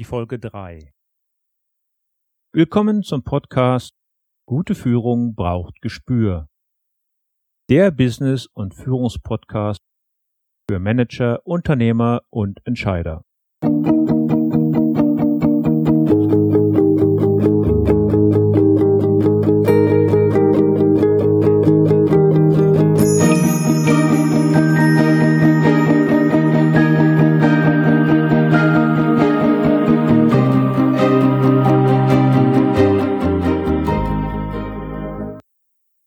die Folge 3. Willkommen zum Podcast Gute Führung braucht Gespür. Der Business- und Führungspodcast für Manager, Unternehmer und Entscheider.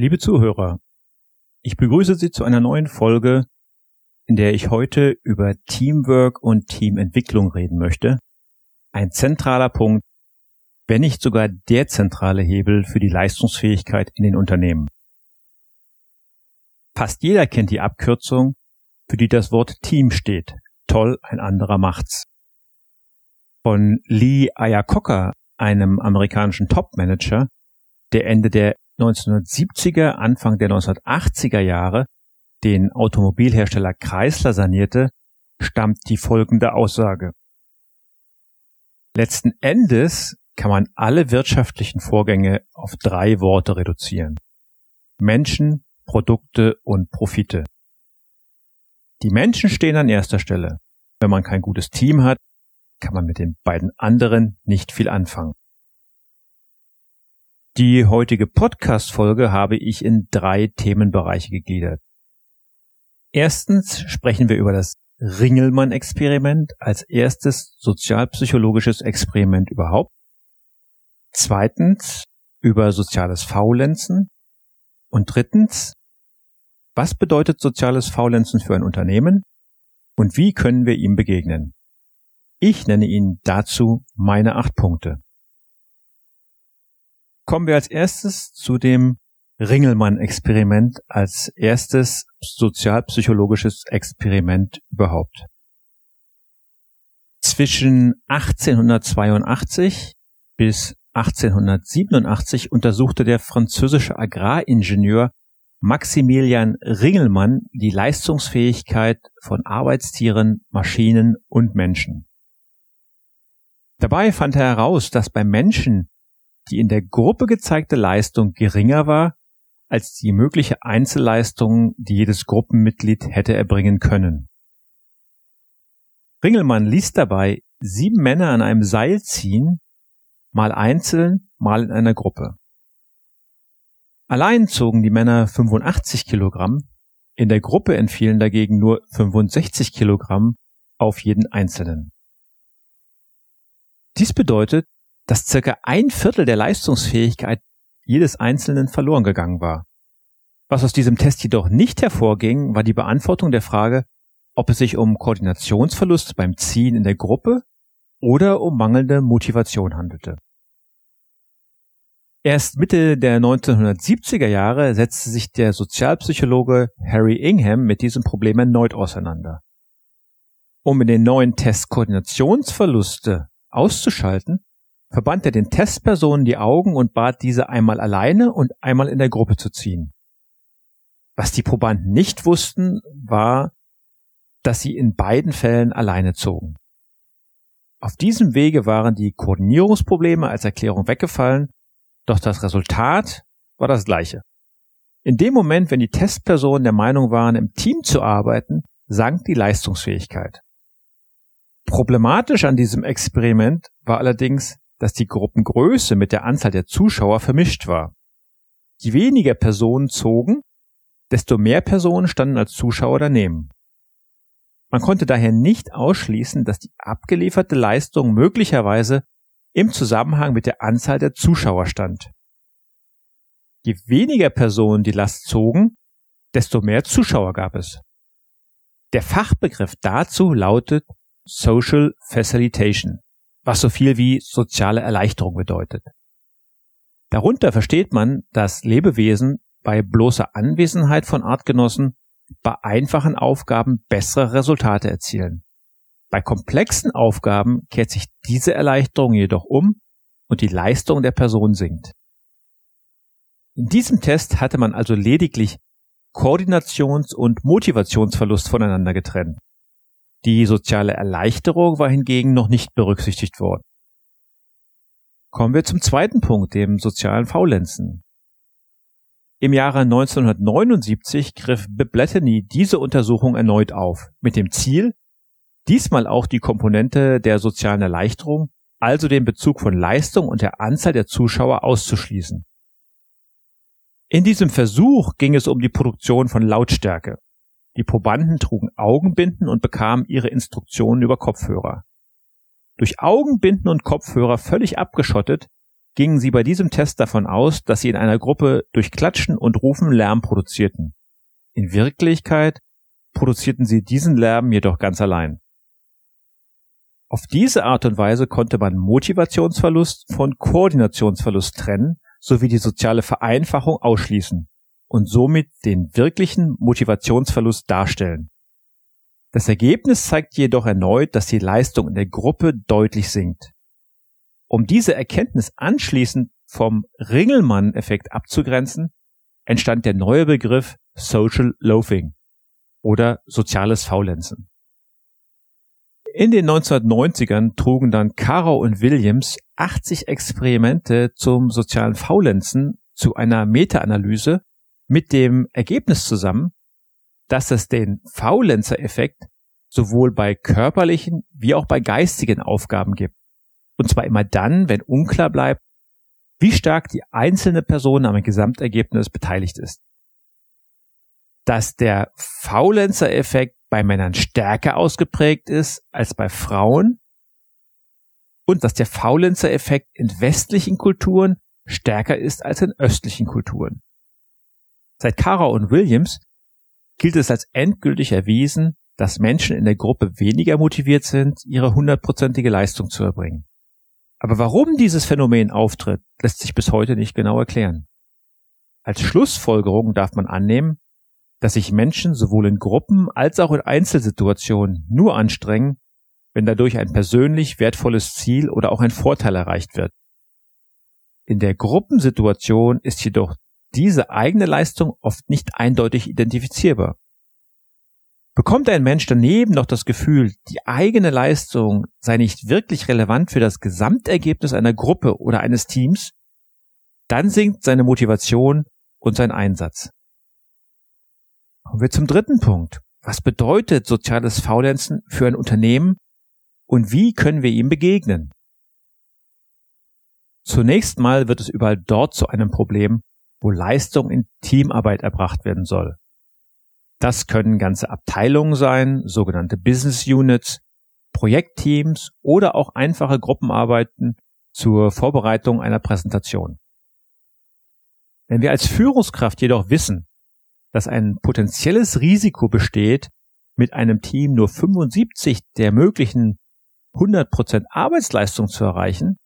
Liebe Zuhörer, ich begrüße Sie zu einer neuen Folge, in der ich heute über Teamwork und Teamentwicklung reden möchte. Ein zentraler Punkt, wenn nicht sogar der zentrale Hebel für die Leistungsfähigkeit in den Unternehmen. Fast jeder kennt die Abkürzung, für die das Wort Team steht. Toll, ein anderer macht's. Von Lee Iacocca, einem amerikanischen Topmanager, der Ende der 1970er, Anfang der 1980er Jahre den Automobilhersteller Chrysler sanierte, stammt die folgende Aussage. Letzten Endes kann man alle wirtschaftlichen Vorgänge auf drei Worte reduzieren. Menschen, Produkte und Profite. Die Menschen stehen an erster Stelle. Wenn man kein gutes Team hat, kann man mit den beiden anderen nicht viel anfangen. Die heutige Podcast-Folge habe ich in drei Themenbereiche gegliedert. Erstens sprechen wir über das Ringelmann-Experiment als erstes sozialpsychologisches Experiment überhaupt. Zweitens über soziales Faulenzen. Und drittens, was bedeutet soziales Faulenzen für ein Unternehmen und wie können wir ihm begegnen? Ich nenne Ihnen dazu meine acht Punkte kommen wir als erstes zu dem Ringelmann-Experiment als erstes sozialpsychologisches Experiment überhaupt. Zwischen 1882 bis 1887 untersuchte der französische Agraringenieur Maximilian Ringelmann die Leistungsfähigkeit von Arbeitstieren, Maschinen und Menschen. Dabei fand er heraus, dass bei Menschen die in der Gruppe gezeigte Leistung geringer war als die mögliche Einzelleistung, die jedes Gruppenmitglied hätte erbringen können. Ringelmann ließ dabei sieben Männer an einem Seil ziehen, mal einzeln, mal in einer Gruppe. Allein zogen die Männer 85 Kilogramm, in der Gruppe entfielen dagegen nur 65 Kilogramm auf jeden Einzelnen. Dies bedeutet, dass circa ein Viertel der Leistungsfähigkeit jedes Einzelnen verloren gegangen war. Was aus diesem Test jedoch nicht hervorging, war die Beantwortung der Frage, ob es sich um Koordinationsverlust beim Ziehen in der Gruppe oder um mangelnde Motivation handelte. Erst Mitte der 1970er Jahre setzte sich der Sozialpsychologe Harry Ingham mit diesem Problem erneut auseinander. Um in den neuen Test Koordinationsverluste auszuschalten, verband er den Testpersonen die Augen und bat diese einmal alleine und einmal in der Gruppe zu ziehen. Was die Probanden nicht wussten, war, dass sie in beiden Fällen alleine zogen. Auf diesem Wege waren die Koordinierungsprobleme als Erklärung weggefallen, doch das Resultat war das gleiche. In dem Moment, wenn die Testpersonen der Meinung waren, im Team zu arbeiten, sank die Leistungsfähigkeit. Problematisch an diesem Experiment war allerdings, dass die Gruppengröße mit der Anzahl der Zuschauer vermischt war. Je weniger Personen zogen, desto mehr Personen standen als Zuschauer daneben. Man konnte daher nicht ausschließen, dass die abgelieferte Leistung möglicherweise im Zusammenhang mit der Anzahl der Zuschauer stand. Je weniger Personen die Last zogen, desto mehr Zuschauer gab es. Der Fachbegriff dazu lautet Social Facilitation. Was so viel wie soziale Erleichterung bedeutet. Darunter versteht man, dass Lebewesen bei bloßer Anwesenheit von Artgenossen bei einfachen Aufgaben bessere Resultate erzielen. Bei komplexen Aufgaben kehrt sich diese Erleichterung jedoch um und die Leistung der Person sinkt. In diesem Test hatte man also lediglich Koordinations- und Motivationsverlust voneinander getrennt. Die soziale Erleichterung war hingegen noch nicht berücksichtigt worden. Kommen wir zum zweiten Punkt, dem sozialen Faulenzen. Im Jahre 1979 griff Beblettany diese Untersuchung erneut auf, mit dem Ziel, diesmal auch die Komponente der sozialen Erleichterung, also den Bezug von Leistung und der Anzahl der Zuschauer auszuschließen. In diesem Versuch ging es um die Produktion von Lautstärke. Die Probanden trugen Augenbinden und bekamen ihre Instruktionen über Kopfhörer. Durch Augenbinden und Kopfhörer völlig abgeschottet, gingen sie bei diesem Test davon aus, dass sie in einer Gruppe durch Klatschen und Rufen Lärm produzierten. In Wirklichkeit produzierten sie diesen Lärm jedoch ganz allein. Auf diese Art und Weise konnte man Motivationsverlust von Koordinationsverlust trennen sowie die soziale Vereinfachung ausschließen und somit den wirklichen Motivationsverlust darstellen. Das Ergebnis zeigt jedoch erneut, dass die Leistung in der Gruppe deutlich sinkt. Um diese Erkenntnis anschließend vom Ringelmann-Effekt abzugrenzen, entstand der neue Begriff Social Loafing oder soziales Faulenzen. In den 1990ern trugen dann Caro und Williams 80 Experimente zum sozialen Faulenzen zu einer Meta-Analyse mit dem Ergebnis zusammen, dass es den Faulenzer-Effekt sowohl bei körperlichen wie auch bei geistigen Aufgaben gibt. Und zwar immer dann, wenn unklar bleibt, wie stark die einzelne Person am Gesamtergebnis beteiligt ist. Dass der Faulenzer-Effekt bei Männern stärker ausgeprägt ist als bei Frauen und dass der Faulenzer-Effekt in westlichen Kulturen stärker ist als in östlichen Kulturen. Seit Kara und Williams gilt es als endgültig erwiesen, dass Menschen in der Gruppe weniger motiviert sind, ihre hundertprozentige Leistung zu erbringen. Aber warum dieses Phänomen auftritt, lässt sich bis heute nicht genau erklären. Als Schlussfolgerung darf man annehmen, dass sich Menschen sowohl in Gruppen als auch in Einzelsituationen nur anstrengen, wenn dadurch ein persönlich wertvolles Ziel oder auch ein Vorteil erreicht wird. In der Gruppensituation ist jedoch diese eigene Leistung oft nicht eindeutig identifizierbar. Bekommt ein Mensch daneben noch das Gefühl, die eigene Leistung sei nicht wirklich relevant für das Gesamtergebnis einer Gruppe oder eines Teams, dann sinkt seine Motivation und sein Einsatz. Kommen wir zum dritten Punkt. Was bedeutet soziales Faulenzen für ein Unternehmen und wie können wir ihm begegnen? Zunächst mal wird es überall dort zu einem Problem, wo Leistung in Teamarbeit erbracht werden soll. Das können ganze Abteilungen sein, sogenannte Business Units, Projektteams oder auch einfache Gruppenarbeiten zur Vorbereitung einer Präsentation. Wenn wir als Führungskraft jedoch wissen, dass ein potenzielles Risiko besteht, mit einem Team nur 75 der möglichen 100% Arbeitsleistung zu erreichen,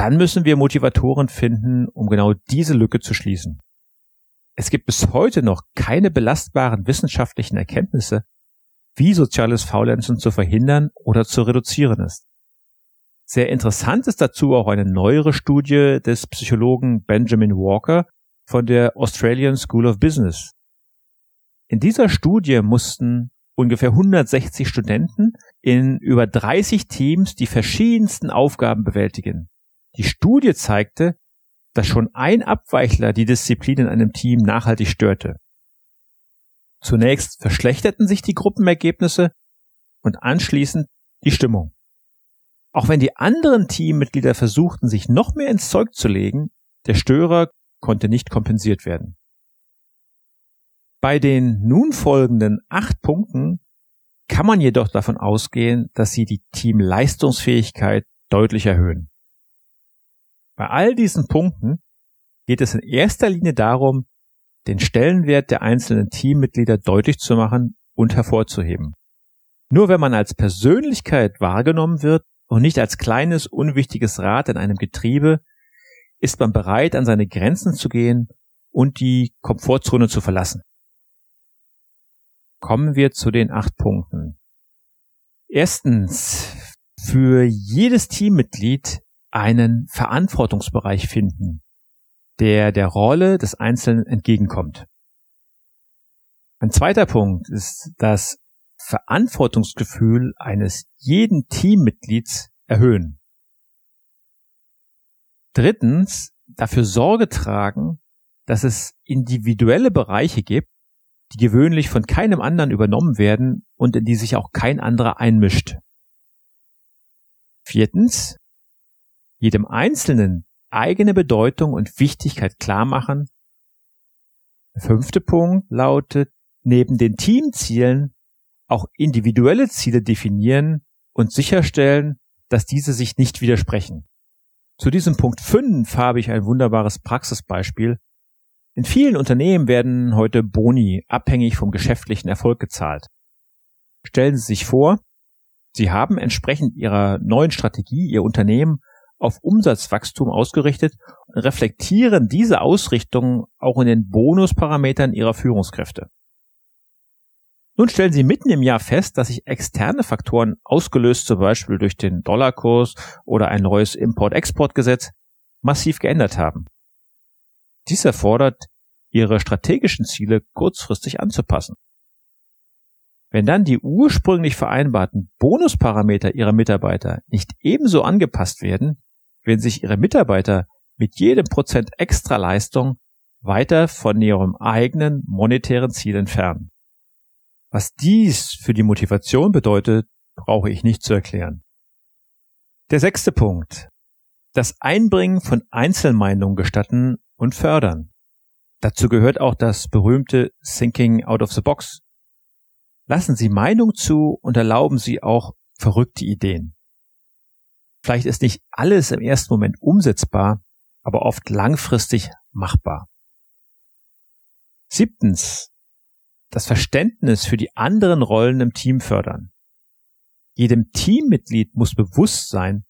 dann müssen wir Motivatoren finden, um genau diese Lücke zu schließen. Es gibt bis heute noch keine belastbaren wissenschaftlichen Erkenntnisse, wie soziales Faulenzen zu verhindern oder zu reduzieren ist. Sehr interessant ist dazu auch eine neuere Studie des Psychologen Benjamin Walker von der Australian School of Business. In dieser Studie mussten ungefähr 160 Studenten in über 30 Teams die verschiedensten Aufgaben bewältigen. Die Studie zeigte, dass schon ein Abweichler die Disziplin in einem Team nachhaltig störte. Zunächst verschlechterten sich die Gruppenergebnisse und anschließend die Stimmung. Auch wenn die anderen Teammitglieder versuchten, sich noch mehr ins Zeug zu legen, der Störer konnte nicht kompensiert werden. Bei den nun folgenden acht Punkten kann man jedoch davon ausgehen, dass sie die Teamleistungsfähigkeit deutlich erhöhen. Bei all diesen Punkten geht es in erster Linie darum, den Stellenwert der einzelnen Teammitglieder deutlich zu machen und hervorzuheben. Nur wenn man als Persönlichkeit wahrgenommen wird und nicht als kleines, unwichtiges Rad in einem Getriebe, ist man bereit, an seine Grenzen zu gehen und die Komfortzone zu verlassen. Kommen wir zu den acht Punkten. Erstens, für jedes Teammitglied einen Verantwortungsbereich finden, der der Rolle des Einzelnen entgegenkommt. Ein zweiter Punkt ist das Verantwortungsgefühl eines jeden Teammitglieds erhöhen. Drittens, dafür Sorge tragen, dass es individuelle Bereiche gibt, die gewöhnlich von keinem anderen übernommen werden und in die sich auch kein anderer einmischt. Viertens, jedem Einzelnen eigene Bedeutung und Wichtigkeit klar machen. Der fünfte Punkt lautet, neben den Teamzielen auch individuelle Ziele definieren und sicherstellen, dass diese sich nicht widersprechen. Zu diesem Punkt 5 habe ich ein wunderbares Praxisbeispiel. In vielen Unternehmen werden heute Boni abhängig vom geschäftlichen Erfolg gezahlt. Stellen Sie sich vor, Sie haben entsprechend Ihrer neuen Strategie Ihr Unternehmen auf Umsatzwachstum ausgerichtet und reflektieren diese Ausrichtung auch in den Bonusparametern Ihrer Führungskräfte. Nun stellen Sie mitten im Jahr fest, dass sich externe Faktoren, ausgelöst zum Beispiel durch den Dollarkurs oder ein neues Import-Export-Gesetz, massiv geändert haben. Dies erfordert, Ihre strategischen Ziele kurzfristig anzupassen. Wenn dann die ursprünglich vereinbarten Bonusparameter Ihrer Mitarbeiter nicht ebenso angepasst werden, werden sich Ihre Mitarbeiter mit jedem Prozent extra Leistung weiter von ihrem eigenen monetären Ziel entfernen. Was dies für die Motivation bedeutet, brauche ich nicht zu erklären. Der sechste Punkt. Das Einbringen von Einzelmeinungen gestatten und fördern. Dazu gehört auch das berühmte Thinking out of the box. Lassen Sie Meinung zu und erlauben Sie auch verrückte Ideen. Vielleicht ist nicht alles im ersten Moment umsetzbar, aber oft langfristig machbar. Siebtens das Verständnis für die anderen Rollen im Team fördern. Jedem Teammitglied muss bewusst sein,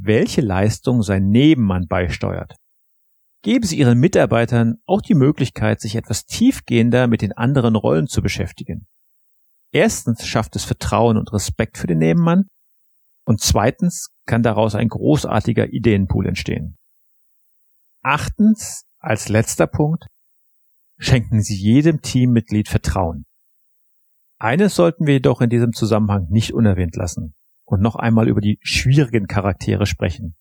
welche Leistung sein Nebenmann beisteuert. Geben Sie Ihren Mitarbeitern auch die Möglichkeit, sich etwas tiefgehender mit den anderen Rollen zu beschäftigen. Erstens schafft es Vertrauen und Respekt für den Nebenmann und zweitens kann daraus ein großartiger Ideenpool entstehen. Achtens, als letzter Punkt, schenken Sie jedem Teammitglied Vertrauen. Eines sollten wir jedoch in diesem Zusammenhang nicht unerwähnt lassen und noch einmal über die schwierigen Charaktere sprechen.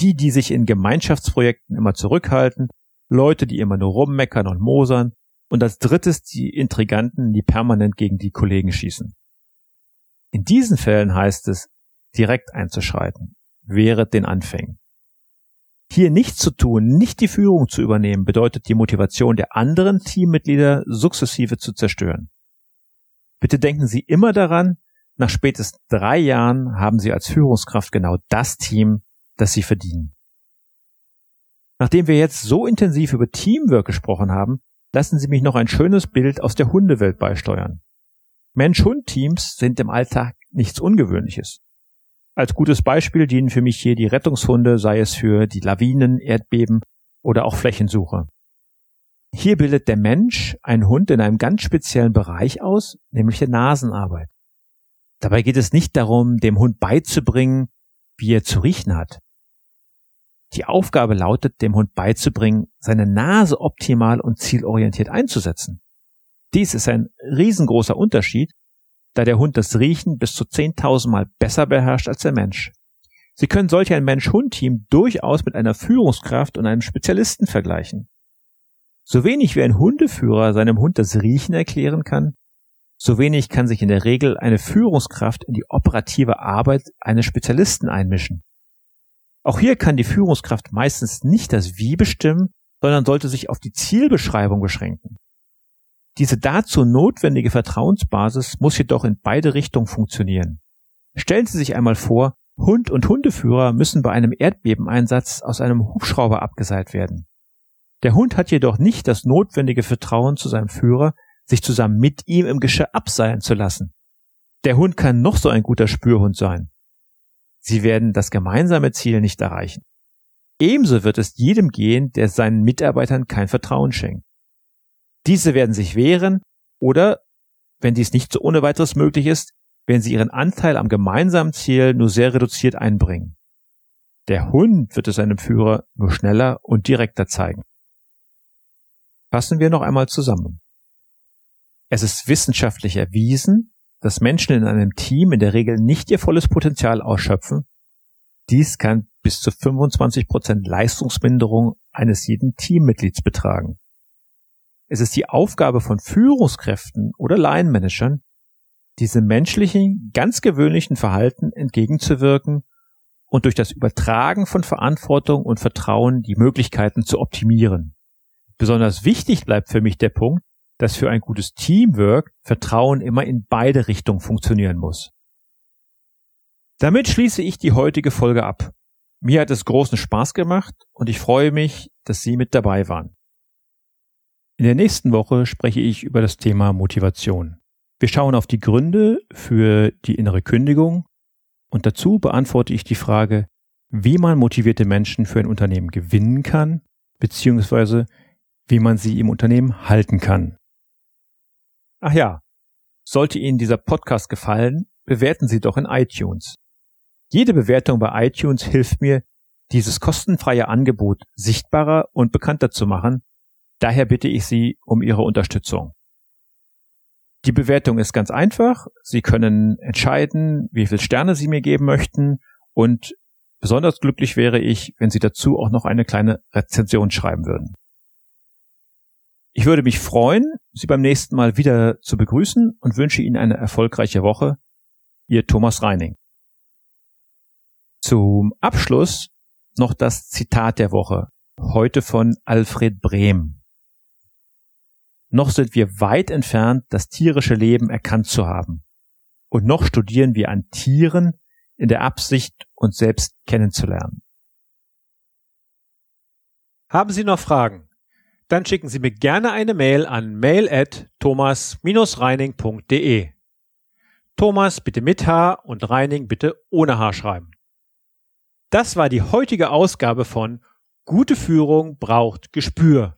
Die, die sich in Gemeinschaftsprojekten immer zurückhalten, Leute, die immer nur rummeckern und mosern und als drittes die Intriganten, die permanent gegen die Kollegen schießen. In diesen Fällen heißt es, direkt einzuschreiten, wehret den Anfängen. Hier nichts zu tun, nicht die Führung zu übernehmen, bedeutet die Motivation der anderen Teammitglieder sukzessive zu zerstören. Bitte denken Sie immer daran, nach spätestens drei Jahren haben Sie als Führungskraft genau das Team, das Sie verdienen. Nachdem wir jetzt so intensiv über Teamwork gesprochen haben, lassen Sie mich noch ein schönes Bild aus der Hundewelt beisteuern. Mensch-Hund-Teams sind im Alltag nichts Ungewöhnliches. Als gutes Beispiel dienen für mich hier die Rettungshunde, sei es für die Lawinen, Erdbeben oder auch Flächensuche. Hier bildet der Mensch einen Hund in einem ganz speziellen Bereich aus, nämlich der Nasenarbeit. Dabei geht es nicht darum, dem Hund beizubringen, wie er zu riechen hat. Die Aufgabe lautet, dem Hund beizubringen, seine Nase optimal und zielorientiert einzusetzen. Dies ist ein riesengroßer Unterschied da der Hund das Riechen bis zu 10.000 Mal besser beherrscht als der Mensch. Sie können solch ein Mensch-Hund-Team durchaus mit einer Führungskraft und einem Spezialisten vergleichen. So wenig wie ein Hundeführer seinem Hund das Riechen erklären kann, so wenig kann sich in der Regel eine Führungskraft in die operative Arbeit eines Spezialisten einmischen. Auch hier kann die Führungskraft meistens nicht das Wie bestimmen, sondern sollte sich auf die Zielbeschreibung beschränken. Diese dazu notwendige Vertrauensbasis muss jedoch in beide Richtungen funktionieren. Stellen Sie sich einmal vor, Hund und Hundeführer müssen bei einem Erdbebeneinsatz aus einem Hubschrauber abgeseilt werden. Der Hund hat jedoch nicht das notwendige Vertrauen zu seinem Führer, sich zusammen mit ihm im Geschirr abseilen zu lassen. Der Hund kann noch so ein guter Spürhund sein. Sie werden das gemeinsame Ziel nicht erreichen. Ebenso wird es jedem gehen, der seinen Mitarbeitern kein Vertrauen schenkt. Diese werden sich wehren oder, wenn dies nicht so ohne weiteres möglich ist, werden sie ihren Anteil am gemeinsamen Ziel nur sehr reduziert einbringen. Der Hund wird es seinem Führer nur schneller und direkter zeigen. Fassen wir noch einmal zusammen. Es ist wissenschaftlich erwiesen, dass Menschen in einem Team in der Regel nicht ihr volles Potenzial ausschöpfen. Dies kann bis zu 25 Prozent Leistungsminderung eines jeden Teammitglieds betragen. Es ist die Aufgabe von Führungskräften oder Line-Managern, diesem menschlichen, ganz gewöhnlichen Verhalten entgegenzuwirken und durch das Übertragen von Verantwortung und Vertrauen die Möglichkeiten zu optimieren. Besonders wichtig bleibt für mich der Punkt, dass für ein gutes Teamwork Vertrauen immer in beide Richtungen funktionieren muss. Damit schließe ich die heutige Folge ab. Mir hat es großen Spaß gemacht und ich freue mich, dass Sie mit dabei waren. In der nächsten Woche spreche ich über das Thema Motivation. Wir schauen auf die Gründe für die innere Kündigung und dazu beantworte ich die Frage, wie man motivierte Menschen für ein Unternehmen gewinnen kann, beziehungsweise wie man sie im Unternehmen halten kann. Ach ja, sollte Ihnen dieser Podcast gefallen, bewerten Sie doch in iTunes. Jede Bewertung bei iTunes hilft mir, dieses kostenfreie Angebot sichtbarer und bekannter zu machen. Daher bitte ich Sie um Ihre Unterstützung. Die Bewertung ist ganz einfach. Sie können entscheiden, wie viele Sterne Sie mir geben möchten und besonders glücklich wäre ich, wenn Sie dazu auch noch eine kleine Rezension schreiben würden. Ich würde mich freuen, Sie beim nächsten Mal wieder zu begrüßen und wünsche Ihnen eine erfolgreiche Woche. Ihr Thomas Reining. Zum Abschluss noch das Zitat der Woche, heute von Alfred Brehm. Noch sind wir weit entfernt, das tierische Leben erkannt zu haben. Und noch studieren wir an Tieren in der Absicht, uns selbst kennenzulernen. Haben Sie noch Fragen? Dann schicken Sie mir gerne eine Mail an mail at thomas-reining.de. Thomas bitte mit H und Reining bitte ohne H schreiben. Das war die heutige Ausgabe von Gute Führung braucht Gespür.